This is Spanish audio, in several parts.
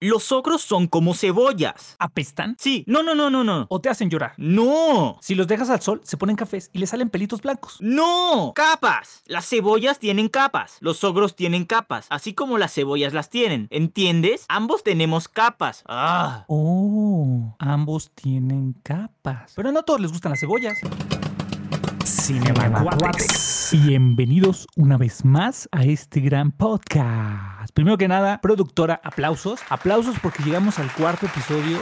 Los ogros son como cebollas. ¿Apestan? Sí, no, no, no, no, no. ¿O te hacen llorar? No. Si los dejas al sol, se ponen cafés y le salen pelitos blancos. No. Capas. Las cebollas tienen capas. Los ogros tienen capas. Así como las cebollas las tienen. ¿Entiendes? Ambos tenemos capas. Ah. Oh, ambos tienen capas. Pero no a todos les gustan las cebollas. Cinemacuates. Bienvenidos una vez más a este gran podcast. Primero que nada, productora, aplausos. Aplausos porque llegamos al cuarto episodio.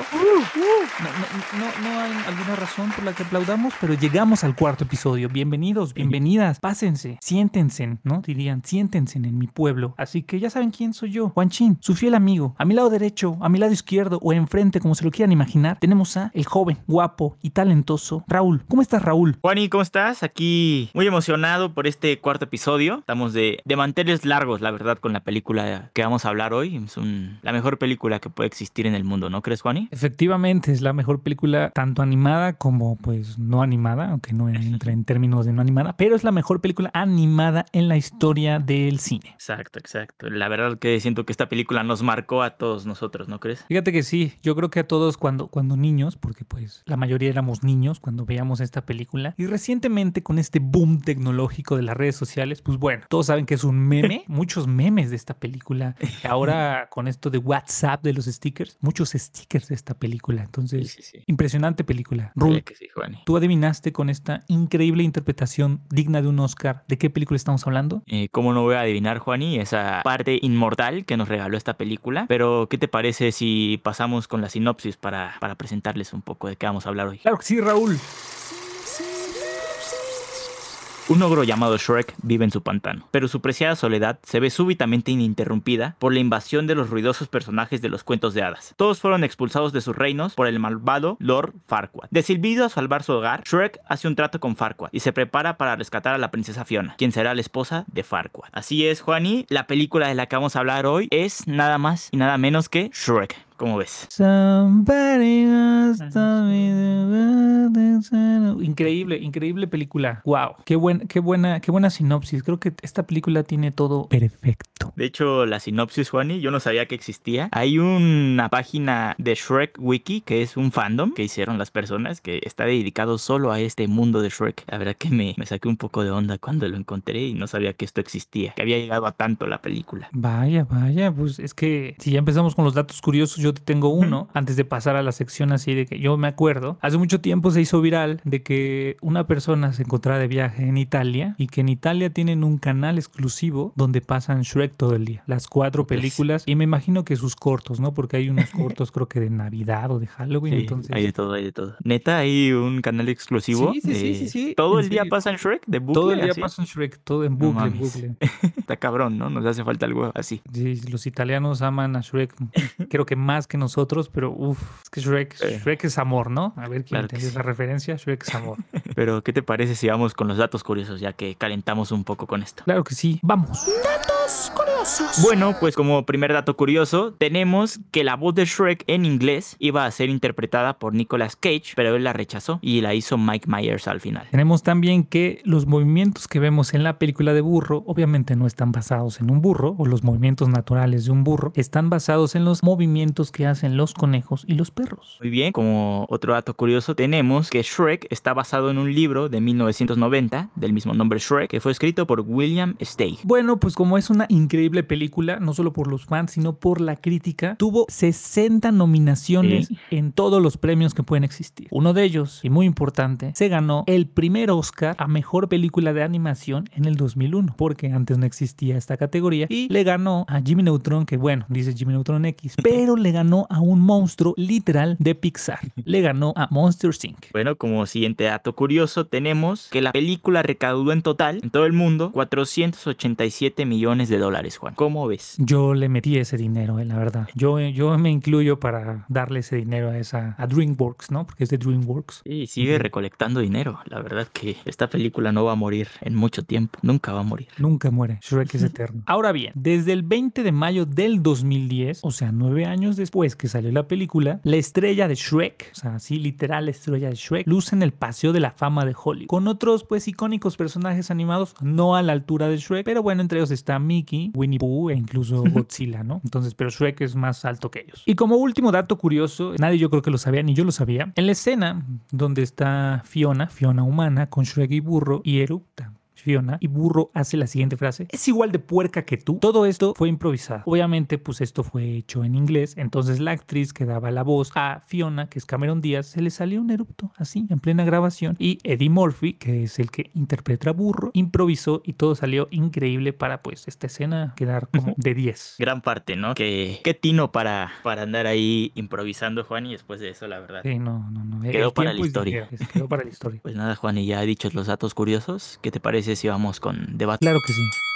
No, no- no- no hay alguna razón por la que aplaudamos, pero llegamos al cuarto episodio. Bienvenidos, bienvenidas. Pásense, siéntense, ¿no? Dirían, siéntense en mi pueblo. Así que ya saben quién soy yo. Juanchín, su fiel amigo. A mi lado derecho, a mi lado izquierdo o enfrente, como se lo quieran imaginar, tenemos a el joven, guapo y talentoso Raúl. ¿Cómo estás, Raúl? Juani, ¿cómo estás? Aquí muy emocionado por este cuarto episodio. Estamos de, de manteles largos, la verdad, con la película que vamos a hablar hoy. Es un- la mejor película que puede existir en el mundo, ¿no crees, Juani? Efectivamente, es la mejor película tanto animada como pues no animada, aunque no entra en términos de no animada, pero es la mejor película animada en la historia del cine. Exacto, exacto. La verdad que siento que esta película nos marcó a todos nosotros, ¿no crees? Fíjate que sí, yo creo que a todos cuando, cuando niños, porque pues la mayoría éramos niños cuando veíamos esta película, y recientemente con este boom tecnológico de las redes sociales, pues bueno, todos saben que es un meme, muchos memes de esta película. Ahora con esto de WhatsApp, de los stickers, muchos stickers de esta película. Entonces, sí, sí. impresionante película. Que. ¿Tú adivinaste con esta increíble interpretación digna de un Oscar de qué película estamos hablando? Eh, ¿Cómo no voy a adivinar, Juani, esa parte inmortal que nos regaló esta película? Pero, ¿qué te parece si pasamos con la sinopsis para, para presentarles un poco de qué vamos a hablar hoy? Claro que sí, Raúl. Un ogro llamado Shrek vive en su pantano, pero su preciada soledad se ve súbitamente ininterrumpida por la invasión de los ruidosos personajes de los cuentos de hadas. Todos fueron expulsados de sus reinos por el malvado Lord Farquaad. Decidido a salvar su hogar, Shrek hace un trato con Farquaad y se prepara para rescatar a la princesa Fiona, quien será la esposa de Farquaad. Así es, Juani, la película de la que vamos a hablar hoy es nada más y nada menos que Shrek. ¿Cómo ves? Increíble, increíble película. Wow, qué buen, qué buena, qué buena sinopsis. Creo que esta película tiene todo perfecto. De hecho, la sinopsis, Juani, yo no sabía que existía. Hay una página de Shrek Wiki, que es un fandom que hicieron las personas, que está dedicado solo a este mundo de Shrek. La verdad que me, me saqué un poco de onda cuando lo encontré y no sabía que esto existía, que había llegado a tanto la película. Vaya, vaya, pues es que si ya empezamos con los datos curiosos, yo te tengo uno antes de pasar a la sección así de que yo me acuerdo. Hace mucho tiempo se hizo viral de que una persona se encontraba de viaje en Italia y que en Italia tienen un canal exclusivo donde pasan Shrek todo el día. Las cuatro películas y me imagino que sus cortos, ¿no? Porque hay unos cortos creo que de Navidad o de Halloween, Sí, entonces... hay de todo, hay de todo. Neta, hay un canal exclusivo. Sí, sí, sí, de- sí, sí, Todo el día pasan Shrek de bucle. Todo el día así? pasan Shrek, todo en No bucle. Está cabrón, ¿no? Nos hace falta algo así. Sí, los italianos aman a Shrek, creo que más que nosotros, pero uff, es que Shrek, Sí. Shrek es amor, ¿no? A ver quién Claro sí. esa referencia, Shrek es amor. Pero, ¿qué te parece si vamos con los datos curiosos, ya que calentamos un poco con esto? Claro que sí, vamos. Bueno, pues como primer dato curioso, tenemos que la voz de Shrek en inglés iba a ser interpretada por Nicolas Cage, pero él la rechazó y la hizo Mike Myers al final. Tenemos también que los movimientos que vemos en la película de burro obviamente no están basados en un burro o los movimientos naturales de un burro, están basados en los movimientos que hacen los conejos y los perros. Muy bien, como otro dato curioso, tenemos que Shrek está basado en un libro de 1990 del mismo nombre Shrek, que fue escrito por William Steig. Bueno, pues como es una increíble película, no solo por los fans, sino por la crítica, tuvo 60 nominaciones Sí. en todos los premios que pueden existir. Uno de ellos, y muy importante, se ganó el primer Oscar a Mejor Película de Animación en el 2001, porque antes no existía esta categoría, y le ganó a Jimmy Neutron, que bueno, dice Jimmy Neutron X, pero le ganó a un monstruo literal de Pixar. Le ganó a Monster Inc. Bueno, como siguiente dato curioso, tenemos que la película recaudó en total, en todo el mundo, 487 millones de dólares, Juan. ¿Cómo ves? Yo le metí ese dinero, eh, la verdad. Yo, yo me incluyo para darle ese dinero a esa a DreamWorks, ¿no? Porque es de DreamWorks. Y sigue recolectando dinero. La verdad que esta película no va a morir en mucho tiempo. Nunca va a morir. Nunca muere. Shrek es eterno. Ahora bien, desde el 20 de mayo del 2010, o sea, nueve años después que salió la película, la estrella de Shrek, o sea, así literal la estrella de Shrek, luce en el Paseo de la Fama de Hollywood. Con otros, pues, icónicos personajes animados, no a la altura de Shrek, pero bueno, entre ellos está Mickey, Winnie Winnie Pooh e incluso Godzilla, ¿no? Entonces, pero Shrek es más alto que ellos. Y como último dato curioso, nadie yo creo que lo sabía, ni yo lo sabía, en la escena donde está Fiona, Fiona humana, con Shrek y burro, y erupta Fiona y Burro hace la siguiente frase. Es igual de puerca que tú. Todo esto fue improvisado. Obviamente, pues esto fue hecho en inglés. Entonces la actriz que daba la voz a Fiona, que es Cameron Díaz, se le salió un erupto así, en plena grabación. Y Eddie Murphy, que es el que interpreta a Burro, improvisó y todo salió increíble para pues esta escena quedar como de 10. Gran parte, ¿no? Que qué tino para, para andar ahí improvisando, Juan, y después de eso, la verdad. Sí, no, no, no. Quedó para la historia. quedó para la historia. Pues nada, Juan, y ya he dicho los datos curiosos. ¿Qué te parece si vamos con debate. Claro que sí.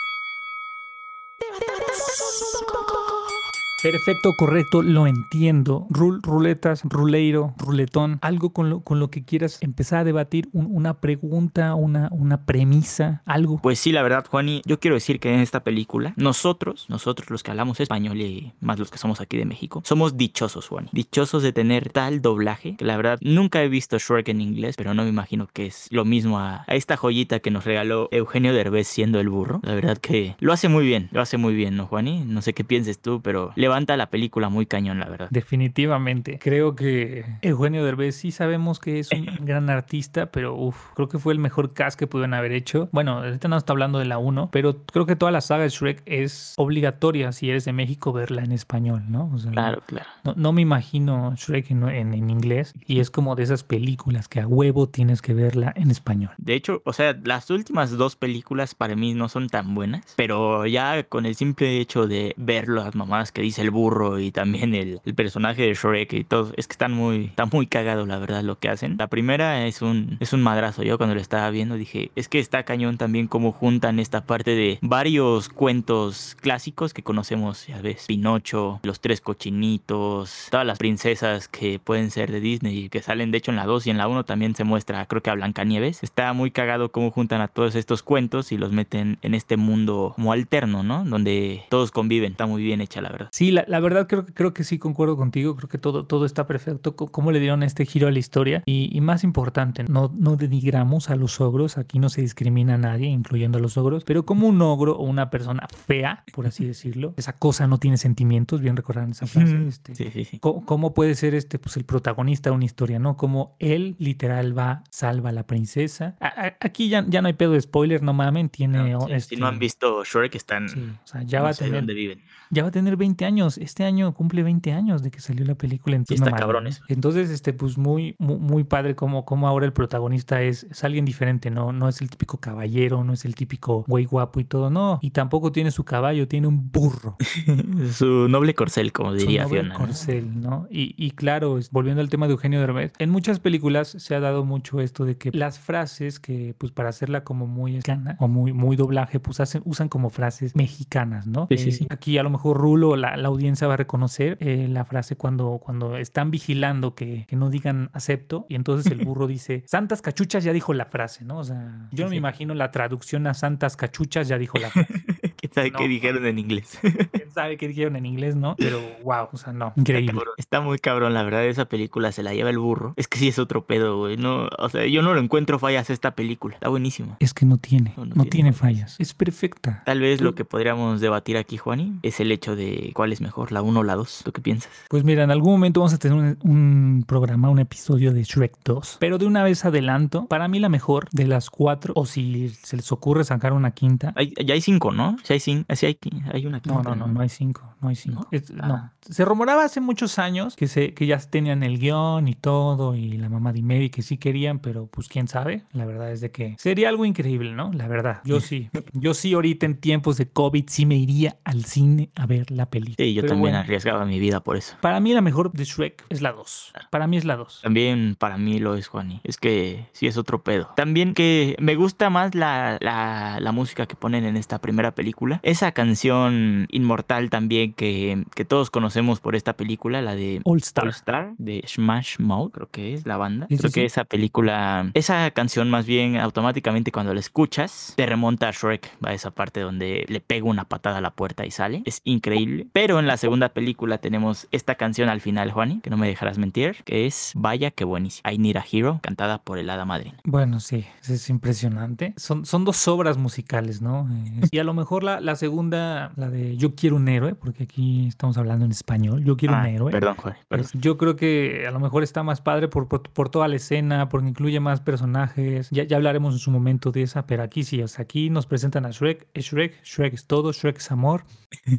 Perfecto, correcto, lo entiendo. Rul, ruletas, ruleiro, ruletón, algo con lo, con lo que quieras empezar a debatir, una pregunta, una, una premisa, algo. Pues sí, la verdad, Juani, yo quiero decir que en esta película, nosotros, nosotros los que hablamos español y más los que somos aquí de México, somos dichosos, Juani. Dichosos de tener tal doblaje, que la verdad nunca he visto Shrek en inglés, pero no me imagino que es lo mismo a, a esta joyita que nos regaló Eugenio Derbez siendo el burro. La verdad que lo hace muy bien, lo hace muy bien, ¿no, Juani? No sé qué pienses tú, pero le levanta la película muy cañón, la verdad. Definitivamente. Creo que Eugenio Derbez sí sabemos que es un gran artista, pero uf, creo que fue el mejor cast que pudieron haber hecho. Bueno, ahorita no está hablando de la 1, pero creo que toda la saga de Shrek es obligatoria si eres de México verla en español, ¿no? claro, claro. No, me imagino Shrek en, en, inglés y es como de esas películas que a huevo tienes que verla en español. De hecho, o sea, las últimas dos películas para mí no son tan buenas, pero ya con el simple hecho de ver las mamadas que dice el burro, y también el, personaje de Shrek y todo. Es que están muy, está muy cagado, la verdad, lo que hacen. La primera es un, es un madrazo. Yo cuando lo estaba viendo dije, es que está cañón también como juntan esta parte de varios cuentos clásicos que conocemos, ya ves, Pinocho, los tres cochinitos, todas las princesas que pueden ser de Disney y que salen de hecho en la 2 y en la 1 también se muestra, creo que a Blancanieves. Está muy cagado cómo juntan a todos estos cuentos y los meten en este mundo como alterno, ¿no? Donde todos conviven. Está muy bien hecha, la verdad. Sí, la, la verdad creo, creo que sí concuerdo contigo, creo que todo, todo está perfecto, cómo le dieron este giro a la historia y, más importante, no, no denigramos a los ogros, aquí no se discrimina a nadie, incluyendo a los ogros, pero como un ogro o una persona fea, por así decirlo, esa cosa no tiene sentimientos, bien recordarán esa frase, este, sí, sí, sí. ¿cómo, puede ser este, pues el protagonista de una historia, ¿no? Como él literal va, salva a la princesa. aquí ya, ya no hay pedo de spoiler, no mamen, tiene... este, si no han visto Shrek, están... o sea, ya va a tener... Dónde viven. Ya va a tener 20 años, este año cumple 20 años de que salió la película. Entonces, está cabrones. Entonces, este, pues muy, muy, padre como, como ahora el protagonista es, es alguien diferente, ¿no? No es el típico caballero, no es el típico güey guapo y todo, no. Y tampoco tiene su caballo, tiene un burro. su noble corcel, como diría su noble corcel, ¿no? Y, y claro, volviendo al tema de Eugenio Derbez, en muchas películas se ha dado mucho esto de que las frases que, pues para hacerla como muy escana o muy, muy doblaje, pues hacen, usan como frases mexicanas, ¿no? Sí, sí, sí. Eh, aquí a lo mejor Rulo, la, la audiencia va a reconocer eh, la frase cuando, cuando están vigilando que, que, no digan acepto y entonces el burro dice, Santas Cachuchas ya dijo la frase, ¿no? O sea, yo no me imagino la traducción a Santas Cachuchas ya dijo la frase. ¿Quién sabe qué dijeron en inglés? ¿Quién sabe qué dijeron en inglés, no? Pero wow, o sea, no, increíble. Está, muy cabrón, la verdad, esa película se la lleva el burro. Es que sí es otro pedo, güey. No, o sea, yo no lo encuentro fallas esta película. Está buenísima. Es que no tiene, no, tiene, fallas. Es perfecta. Tal vez lo que podríamos debatir aquí, Juani, es el hecho de cuál es mejor, la 1 o la 2. ¿Tú qué piensas? Pues mira, en algún momento vamos a tener un, programa, un episodio de Shrek 2. Pero de una vez adelanto, para mí la mejor de las cuatro, o si se les ocurre sacar una quinta. ya hay cinco, ¿no? Si hay cinco, si hay, hay una quinta. No, no, no, no hay cinco, no hay cinco. ¿No? Ah. Se rumoraba hace muchos años que, se, que ya tenían el guion y todo, y la mamá de Mary que sí querían, pero pues quién sabe. La verdad es de que sería algo increíble, ¿no? La verdad, yo sí. Yo sí ahorita en tiempos de COVID sí me iría al cine a ver la película. Sí, yo también arriesgaba mi vida por eso. Para mí la mejor de Shrek es la 2. Para mí es la 2. También para mí lo es, Juani. Es que sí es otro pedo. También que me gusta más la, la, la música que ponen en esta primera película. Esa canción inmortal también que, que todos conocemos por esta película, la de All Star, All Star de Smash Mouth, creo que es la banda. creo que esa película, esa canción más bien automáticamente cuando la escuchas te remonta a Shrek, a esa parte donde le pega una patada a la puerta y sale. Es increíble. Pero en la segunda película tenemos esta canción al final, Juani, que no me dejarás mentir, que es Vaya que buenísimo. I Need a Hero, cantada por el Hada Madrina. Bueno, sí, es impresionante. Son, son dos obras musicales, ¿no? y a lo mejor la, la segunda, la de Yo quiero un héroe, porque aquí estamos hablando en español. Yo quiero un Ah, héroe. Perdón. Pues yo creo que a lo mejor está más padre por, por, por toda la escena, porque incluye más personajes. Ya, ya hablaremos en su momento de esa, pero aquí sí, o sea, aquí nos presentan a Shrek. Es Shrek, Shrek es todo, Shrek es amor.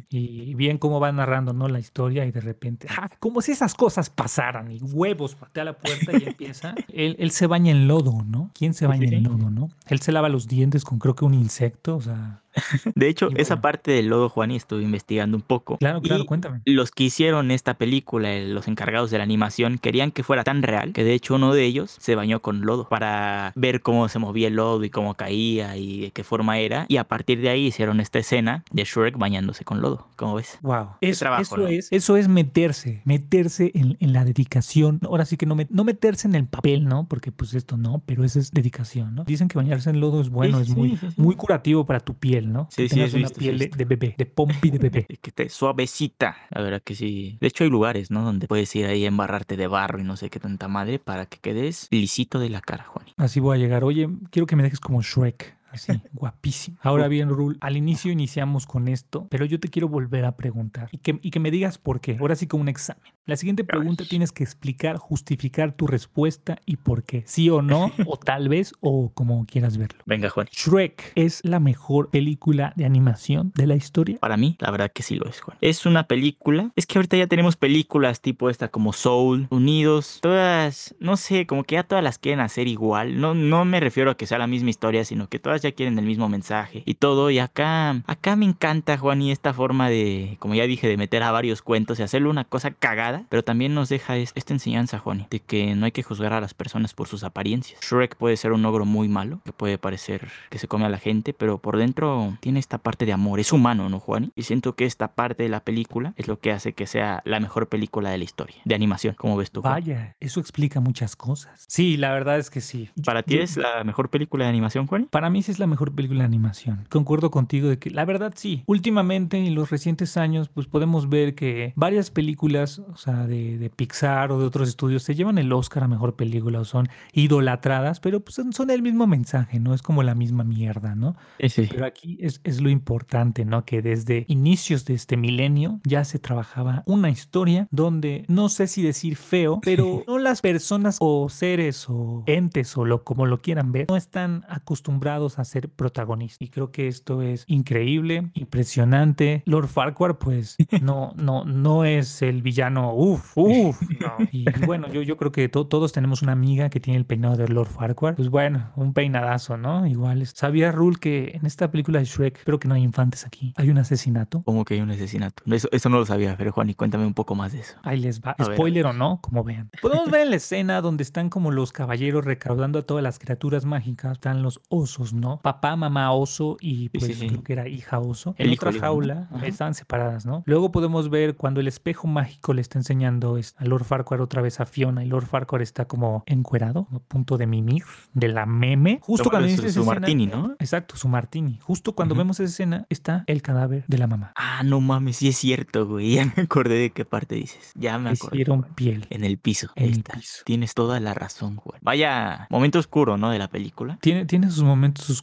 Y bien cómo va narrando, ¿no? La historia y de repente, ¡ah! como si esas cosas pasaran y huevos, patea la puerta y empieza. Él, él se baña en lodo, ¿no? ¿Quién se baña Sí. en lodo, no? Él se lava los dientes con creo que un insecto, o sea, De hecho, esa parte del lodo, Juan, y estuve investigando un poco. claro, claro, Y cuéntame. los que hicieron esta película, eh, los encargados de la animación, querían que fuera tan real que de hecho uno de ellos se bañó con lodo para ver cómo se movía el lodo y cómo caía y de qué forma era. Y a partir de ahí hicieron esta escena de Shrek bañándose con lodo. ¿Cómo ves? Wow. Eso, trabajo, eso ¿no? es, eso es meterse, meterse en, en la dedicación. Ahora sí que no, me- no meterse en el papel, ¿no? Porque pues esto no, pero eso es dedicación, ¿no? Dicen que bañarse en lodo es bueno, Sí, es sí, muy, sí, sí. muy curativo para tu piel, ¿no? Sí, que sí, tengas una visto, piel de, bebé, de pompi de bebé. Que te suavecita. La verdad que sí. De hecho, hay lugares, ¿no? Donde puedes ir ahí a embarrarte de barro y no sé qué tanta madre para que quedes lisito de la cara, Juan. Así voy a llegar. Oye, quiero que me dejes como Shrek. Así, guapísimo. Ahora bien, Rul, al inicio iniciamos con esto, pero yo te quiero volver a preguntar y que, y que me digas por qué. Ahora sí como un examen. La siguiente pregunta tienes que explicar, justificar tu respuesta y por qué. Sí o no, o tal vez, o como quieras verlo. Venga, Juan. Shrek es la mejor película de animación de la historia. Para mí, la verdad que sí lo es, Juan. Es una película. Es que ahorita ya tenemos películas tipo esta como Soul, Unidos. Todas, no sé, como que ya todas las quieren hacer igual. No, no me refiero a que sea la misma historia, sino que todas ya quieren el mismo mensaje y todo. Y acá, acá me encanta, Juan, y esta forma de, como ya dije, de meter a varios cuentos y hacerle una cosa cagada. Pero también nos deja es- esta enseñanza, Juan, de que no hay que juzgar a las personas por sus apariencias. Shrek puede ser un ogro muy malo, que puede parecer que se come a la gente, pero por dentro tiene esta parte de amor. Es humano, ¿no, Juan? Y siento que esta parte de la película es lo que hace que sea la mejor película de la historia, de animación, como ves tú. Juan? Vaya, eso explica muchas cosas. Sí, la verdad es que sí. ¿Para ti es la mejor película de animación, Juan? Para mí sí es la mejor película de animación. Concuerdo contigo de que la verdad sí. Últimamente en los recientes años pues podemos ver que varias películas, o sea, de, de Pixar o de otros estudios se llevan el Oscar a mejor película o son idolatradas, pero pues son, son el mismo mensaje, ¿no? Es como la misma mierda, ¿no? Sí. Pero aquí es, es lo importante, ¿no? Que desde inicios de este milenio ya se trabajaba una historia donde no sé si decir feo, pero no las personas o seres o entes o lo como lo quieran ver, no están acostumbrados a ser protagonistas. Y creo que esto es increíble, impresionante. Lord Farquhar, pues, no, no, no es el villano, uff, uff, no. Y, y bueno, yo, yo creo que to- todos tenemos una amiga que tiene el peinado de Lord Farquhar. Pues bueno, un peinadazo, ¿no? Igual. ¿Sabía Rule que en esta película de Shrek, espero que no hay infantes aquí, hay un asesinato? Como que hay un asesinato. Eso, eso no lo sabía, pero Juan, y cuéntame un poco más de eso. Ahí les va. A ver, a Spoiler o no, como vean. Podemos ver en la escena donde están como los caballeros recaudando a todas las criaturas mágicas. Están los osos, ¿no? Papá, mamá, oso y pues sí, sí. creo que era hija oso. El En otra jaula estaban separadas, ¿no? Luego podemos ver cuando el espejo mágico le está enseñando es- a Lord Farquhar otra vez a Fiona y Lord Farquhar está como encuerado, a punto de mimir, de la meme. Justo cuando inicia su, escena- martini, ¿no? Exacto, su martini. Justo cuando vemos esa escena está el cadáver de la mamá. Ah, no mames, sí es cierto, güey. Ya me acordé de qué parte dices. Ya me acordé. Hicieron piel. En el piso. En Ahí el está. piso. Tienes toda la razón, Juan. Vaya momento oscuro, ¿no? De la película. Tiene, tiene sus momentos oscuros,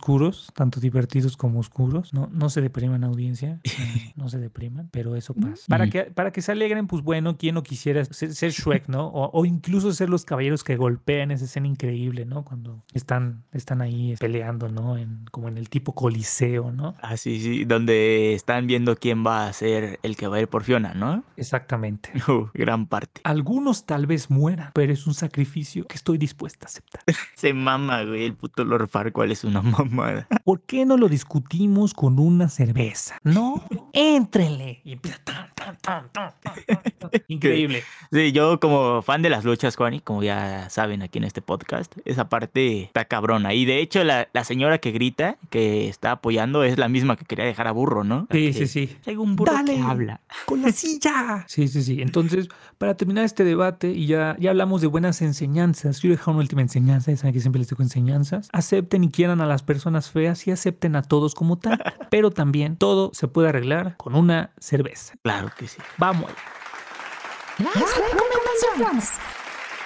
tanto divertidos como oscuros. No, no se depriman, audiencia. No, no se depriman, pero eso pasa. Para Mm. que, para que se alegren, pues bueno, quien no quisiera ser, ser Shrek, ¿no? O, o incluso ser los caballeros que golpean esa escena increíble, ¿no? Cuando están, están ahí peleando, ¿no? En, como en el tipo coliseo, ¿no? Ah, sí, sí. Donde están viendo quién va a ser el que va a ir por Fiona, ¿no? Exactamente. Uh, gran parte. Algunos tal vez mueran, pero es un sacrificio que estoy dispuesta a aceptar. Se mama, güey. El puto Lord Farquaad es una mamada. ¿Por qué no lo discutimos con una cerveza? No, éntrenle. Y empieza Increíble. Sí, yo como fan de las luchas, Juan, y como ya saben aquí en este podcast, esa parte está cabrona. Y de hecho, la, la señora que grita, que está apoyando, es la misma que quería dejar a burro, ¿no? Sí, sí, sí. Hay un burro Dale. que habla. Con la silla. Sí, sí, sí. Entonces, para terminar este debate, y ya, ya hablamos de buenas enseñanzas, quiero dejar una última enseñanza, ya saben que siempre les digo enseñanzas. Acepten y quieran a las personas feas y acepten a todos como tal, pero también todo se puede arreglar con una cerveza. Claro que sí. Vamos.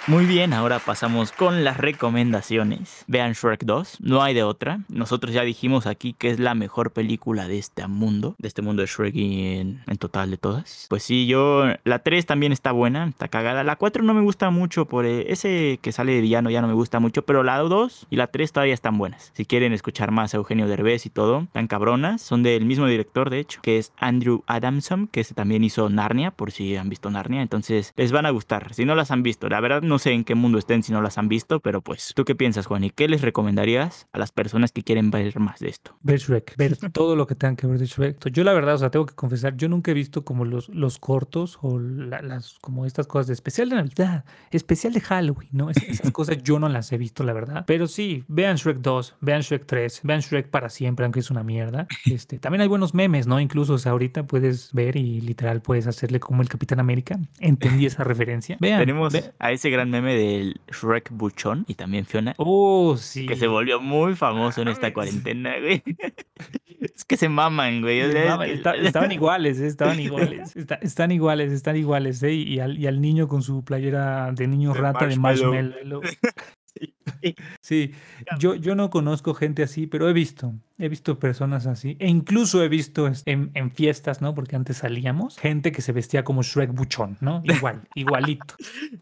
Muy bien, ahora pasamos con las recomendaciones. Vean Shrek 2, no hay de otra. Nosotros ya dijimos aquí que es la mejor película de este mundo, de este mundo de Shrek y en, en total de todas. Pues sí, yo, la 3 también está buena, está cagada. La 4 no me gusta mucho por eh, ese que sale de villano, ya no me gusta mucho, pero la 2 y la 3 todavía están buenas. Si quieren escuchar más a Eugenio Derbez y todo, tan cabronas, son del mismo director de hecho, que es Andrew Adamson, que también hizo Narnia, por si han visto Narnia, entonces les van a gustar. Si no las han visto, la verdad no sé en qué mundo estén si no las han visto, pero pues, ¿tú qué piensas, Juan? ¿Y qué les recomendarías a las personas que quieren ver más de esto? Ver Shrek, ver todo lo que tengan que ver de Shrek. Yo la verdad, o sea, tengo que confesar, yo nunca he visto como los, los cortos o las, como estas cosas de especial de Navidad, especial de Halloween, ¿no? esas cosas yo no las he visto, la verdad. Pero sí, vean Shrek 2, vean Shrek 3, vean Shrek para siempre, aunque es una mierda. Este, también hay buenos memes, ¿no? Incluso, o sea, ahorita puedes ver y literal puedes hacerle como el Capitán América. Entendí esa referencia. Vean, Tenemos ve- a ese gran meme del Shrek Buchón y también Fiona. Oh, sí. Que se volvió muy famoso en esta cuarentena, güey. Es que se maman, güey. está- estaban iguales, eh, estaban iguales. Está- están iguales, están iguales, ¿eh? Y al, y al niño con su playera de niño De rata de marshmallow. marshmallow. Sí, yo, yo no conozco gente así, pero he visto, he visto personas así. E incluso he visto en, en fiestas, ¿no? Porque antes salíamos, gente que se vestía como Shrek Buchón, ¿no? Igual, igualito.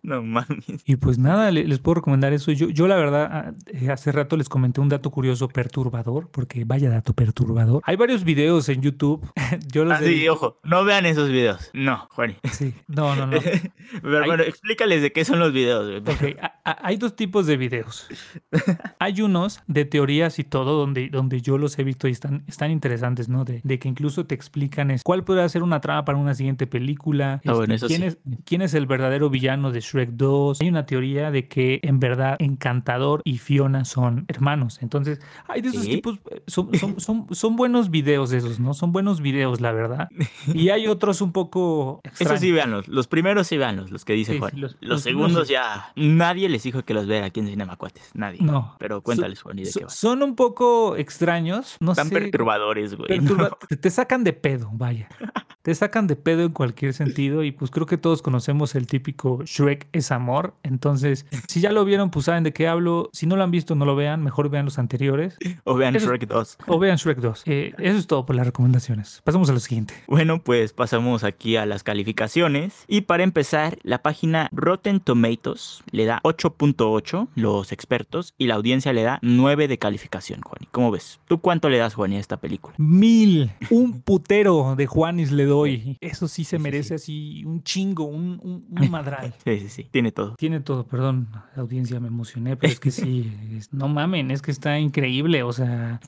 No mames. Y pues nada, le- les puedo recomendar eso. Yo, yo la verdad, ah, eh, hace rato les comenté un dato curioso perturbador, porque vaya dato perturbador. Hay varios videos en YouTube. Yo los Ah, sí, ojo, no vean esos videos. No, Juan. Sí, no, no, no. Pero Hay- bueno, explícales de qué son los videos, güey. Ok, hay dos tipos de videos. Hay unos de teorías y todo, donde, donde yo los he visto y están, están interesantes, ¿no? De, de que incluso te explican es, cuál podría ser una trama para una siguiente película. este, Ah, bueno, eso quién, sí. es, quién es el verdadero villano de Shrek 2. Hay una teoría de que en verdad Encantador y Fiona son hermanos. Entonces, hay de esos ¿Sí? tipos, eh, son, son, son, son buenos videos esos, ¿no? Son buenos videos, la verdad. Y hay otros un poco Eso extraños. sí, véanlos. Los primeros sí véanlos, los que dice Sí, Juan. los- los, los segundos ya. Nadie les dijo que los vean aquí en Cinemacuates. Nadie. No. Pero cuéntales, Juan, ¿y de qué va? son un poco extraños, no Están sé. perturbadores, güey. perturba- ¿no? te, te sacan de pedo, vaya. Te sacan de pedo en cualquier sentido y pues creo que todos conocemos el típico Shrek es amor. Entonces, si ya lo vieron, pues saben de qué hablo. Si no lo han visto, no lo vean. Mejor vean los anteriores O vean Eso- Shrek 2. o vean Shrek 2. Eh, eso es todo por las recomendaciones. Pasamos a lo siguiente. Bueno, pues pasamos aquí a las calificaciones. Y para empezar, la página Rotten Tomatoes le da 8.8 los expertos y la audiencia le da 9 de calificación, Juan. ¿Cómo ves? ¿Tú cuánto le das, Juan, a esta película? Mil, un putero de Juanis le doy. Eso sí se Sí, sí, merece así un chingo, un, un, un madral. Sí, sí, sí, tiene todo. Tiene todo, perdón, audiencia, me emocioné, pero es que sí, es- no mamen, es que está increíble, o sea,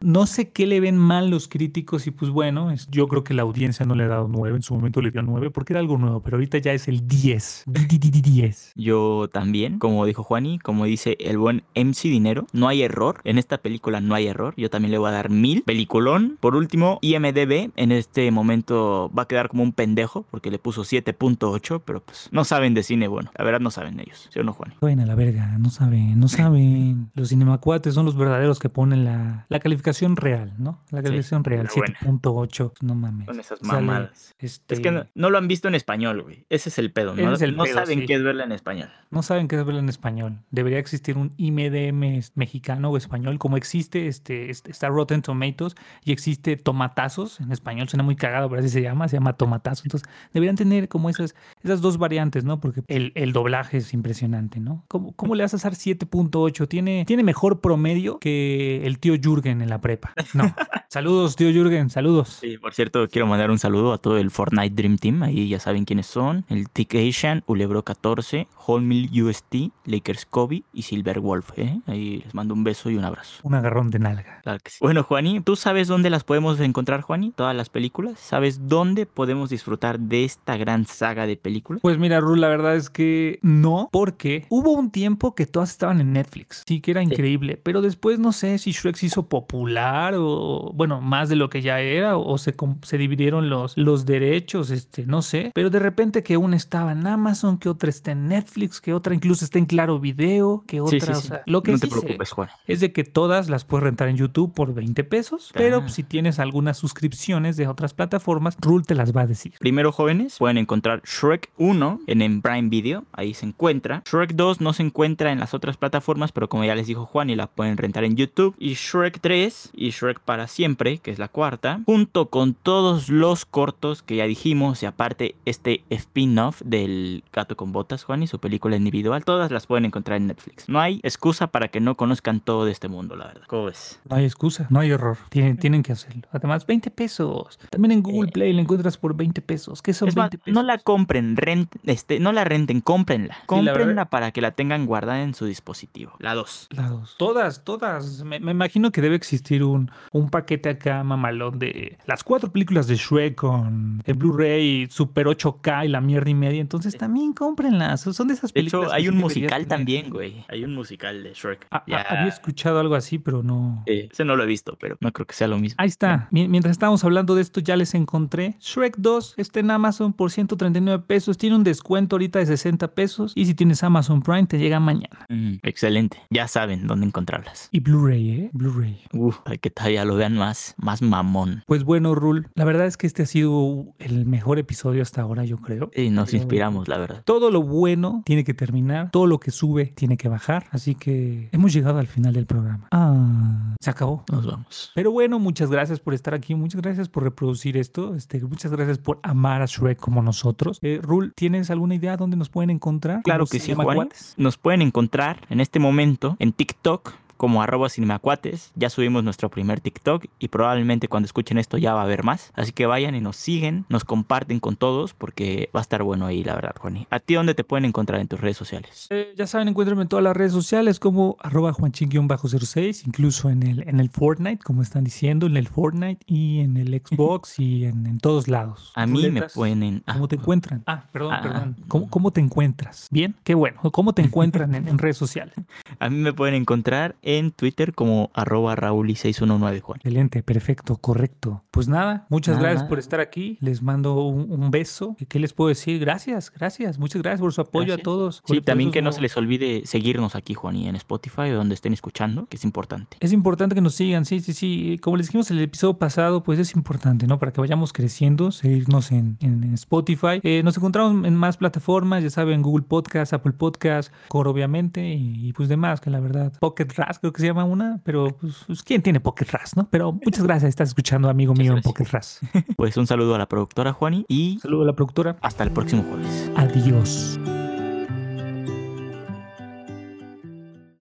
no sé qué le ven mal los críticos y pues bueno, es- yo creo que la audiencia no le ha dado 9, en su momento le dio 9 porque era algo nuevo, pero ahorita ya es el 10, Di, di, di, di, 10. Yo también, como dijo Juani, como dice el buen MC Dinero, no hay error. En esta película no hay error. Yo también le voy a dar mil. Peliculón. Por último, IMDB en este momento va a quedar como un pendejo porque le puso 7.8, pero pues no saben de cine bueno. La verdad no saben ellos, ¿sí o no? Vayan a la verga, no saben, no saben. Los cinemacuates son los verdaderos que ponen la, la calificación real, ¿no? La calificación real, la buena. 7.8, no mames. Son esas mamadas. este, Es que no, no lo han visto en español, güey. Ese es el pedo. No, Ese es el no pedo, saben sí. qué es verla en español. No saben qué es verlo en español. Debería existir un IMDM mexicano o español, como existe este, este- está Rotten Tomatoes y existe Tomatazos en español. Suena muy cagado, pero así se llama, se llama Tomatazo. Entonces, deberían tener como esas, esas dos variantes, ¿no? Porque el, el doblaje es impresionante, ¿no? ¿Cómo, cómo le vas a dar 7.8? Tiene, tiene mejor promedio que el tío Jürgen en la prepa. No. saludos, tío Jürgen, saludos. Sí, por cierto, quiero mandar un saludo a todo el Fortnite Dream Team. Ahí ya saben quiénes son. El Tick Asian, Ulebro 14, Wholemeal UST, Lakers Kobe y Silver Wolf. ¿eh? Ahí les mando un beso y un abrazo. Un agarrón de nalga. Claro que sí. Bueno, Juani, ¿tú sabes dónde las podemos encontrar, Juani? Todas las películas. ¿Sabes dónde podemos disfrutar de esta gran saga de películas? Pues mira, Ru, la verdad es que no, porque hubo un tiempo que todas estaban en Netflix. Sí, que era increíble, pero después no sé si Shrek se hizo popular o, bueno, más de lo que ya era, o se, se dividieron los, los derechos, este, no sé. Pero de repente que un estaba en Amazon, que otra está en Netflix, que otra incluso está en Claro Video, que otra, Sí, sí, o sí. sea, lo que no te preocupes, Juan. es de que todas las puedes rentar en YouTube por 20 pesos, pero si tienes algunas suscripciones de otras plataformas, Rule te las va a decir. Primero, jóvenes, pueden encontrar Shrek 1 en, en Prime Video, ahí se encuentra. Shrek 2 no se encuentra en las otras plataformas, pero como ya les dijo Juan, y la pueden rentar en YouTube. Y Shrek 3 y Shrek para siempre, que es la cuarta, junto con todos los cortos que ya dijimos, y aparte este spin-off del Gato con Botas, Juan, y su película individual, todas las pueden encontrar en Netflix. No hay excusa para que no conozcan todo de este mundo, la verdad. ¿Cómo ves? No hay excusa, no hay error. Tienen, tienen que hacerlo. Además, 20 pesos. También en Google Eh. Play la encuentras por 20 pesos. ¿Qué son Es más, 20 pesos? no la compren, rent, este, no la renten, cómprenla. la Cómprenla verdad- para que la tengan guardada en su dispositivo. La 2. La dos. Todas, todas. Me, me imagino que debe existir un, un paquete acá mamalón de las cuatro películas de Shrek con el Blu-ray Super 8K y la mierda y media. Entonces también cómprenlas. Son de esas De películas. hecho, que hay sí un musical tener. también, güey. Hay un musical de Shrek. Ah, ah, Ya. Había escuchado algo así, pero no. Eh, ese no lo he visto, pero no creo que sea lo mismo. Ahí está. Mi- Mientras estábamos hablando de esto, ya les encontré. Shrek 2 está en Amazon por 139 pesos. Tiene un descuento ahorita de 60 pesos. Y si tienes Amazon Prime, te llega mañana. Mm, excelente. Ya saben dónde encontrarlas. Y Blu-ray, ¿eh? Blu-ray. Uf, hay que todavía lo vean más, más mamón. Pues bueno, Rul, la verdad es que este ha sido el mejor episodio hasta ahora, yo creo. Sí, nos Pero- inspiramos, la verdad. Todo lo bueno tiene que terminar, todo lo que sube tiene que bajar, así que hemos llegado al final del programa. Ah, se acabó. Nos vamos. Pero bueno, muchas gracias por estar aquí, muchas gracias por reproducir esto, este, muchas gracias por amar a Shrek como nosotros. Eh, Rul, ¿tienes alguna idea dónde nos pueden encontrar? Claro ¿Cómo que sí, Juan. Nos pueden encontrar en este momento en TikTok como arroba cinemacuates. Ya subimos nuestro primer TikTok y probablemente cuando escuchen esto ya va a haber más. Así que vayan y nos siguen, nos comparten con todos porque va a estar bueno ahí, la verdad, Juani. ¿A ti dónde te pueden encontrar en tus redes sociales? Eh, ya saben, encuéntrenme en todas las redes sociales como arroba juanchin-06, incluso en el, en el Fortnite, como están diciendo, en el Fortnite y en el Xbox y en, en todos lados. A mí me pueden... ah, ¿Cómo te encuentran? Ah, perdón, Ah. perdón. ¿Cómo, cómo te encuentras? ¿Bien? Qué bueno. ¿Cómo te encuentran en, en redes sociales? A mí me pueden encontrar en Twitter como arroba rauli619, Juan. Excelente, perfecto, correcto. Pues nada, muchas Nada. gracias por estar aquí. Les mando un, un beso. ¿Qué- ¿Qué les puedo decir? Gracias, gracias. Muchas gracias por su apoyo Gracias. a todos. Sí, también que no se les olvide seguirnos aquí, Juan, y en Spotify o donde estén escuchando, que es importante. Es importante que nos sigan, sí, sí, sí. Como les dijimos en el episodio pasado, pues es importante, ¿no? Para que vayamos creciendo, seguirnos en, en- en Spotify. Eh, nos encontramos en más plataformas, ya saben, Google Podcast, Apple Podcast, Core, obviamente, y, y pues demás, que la verdad, Pocket Ras, creo que se llama una, pero pues, pues, ¿quién tiene Pocket Ras, no? Pero muchas gracias, estás escuchando, amigo Muchas mío, en. Pocket Ras. Pues un saludo a la productora, Juani, y Saludo a la productora. hasta el próximo jueves. Adiós.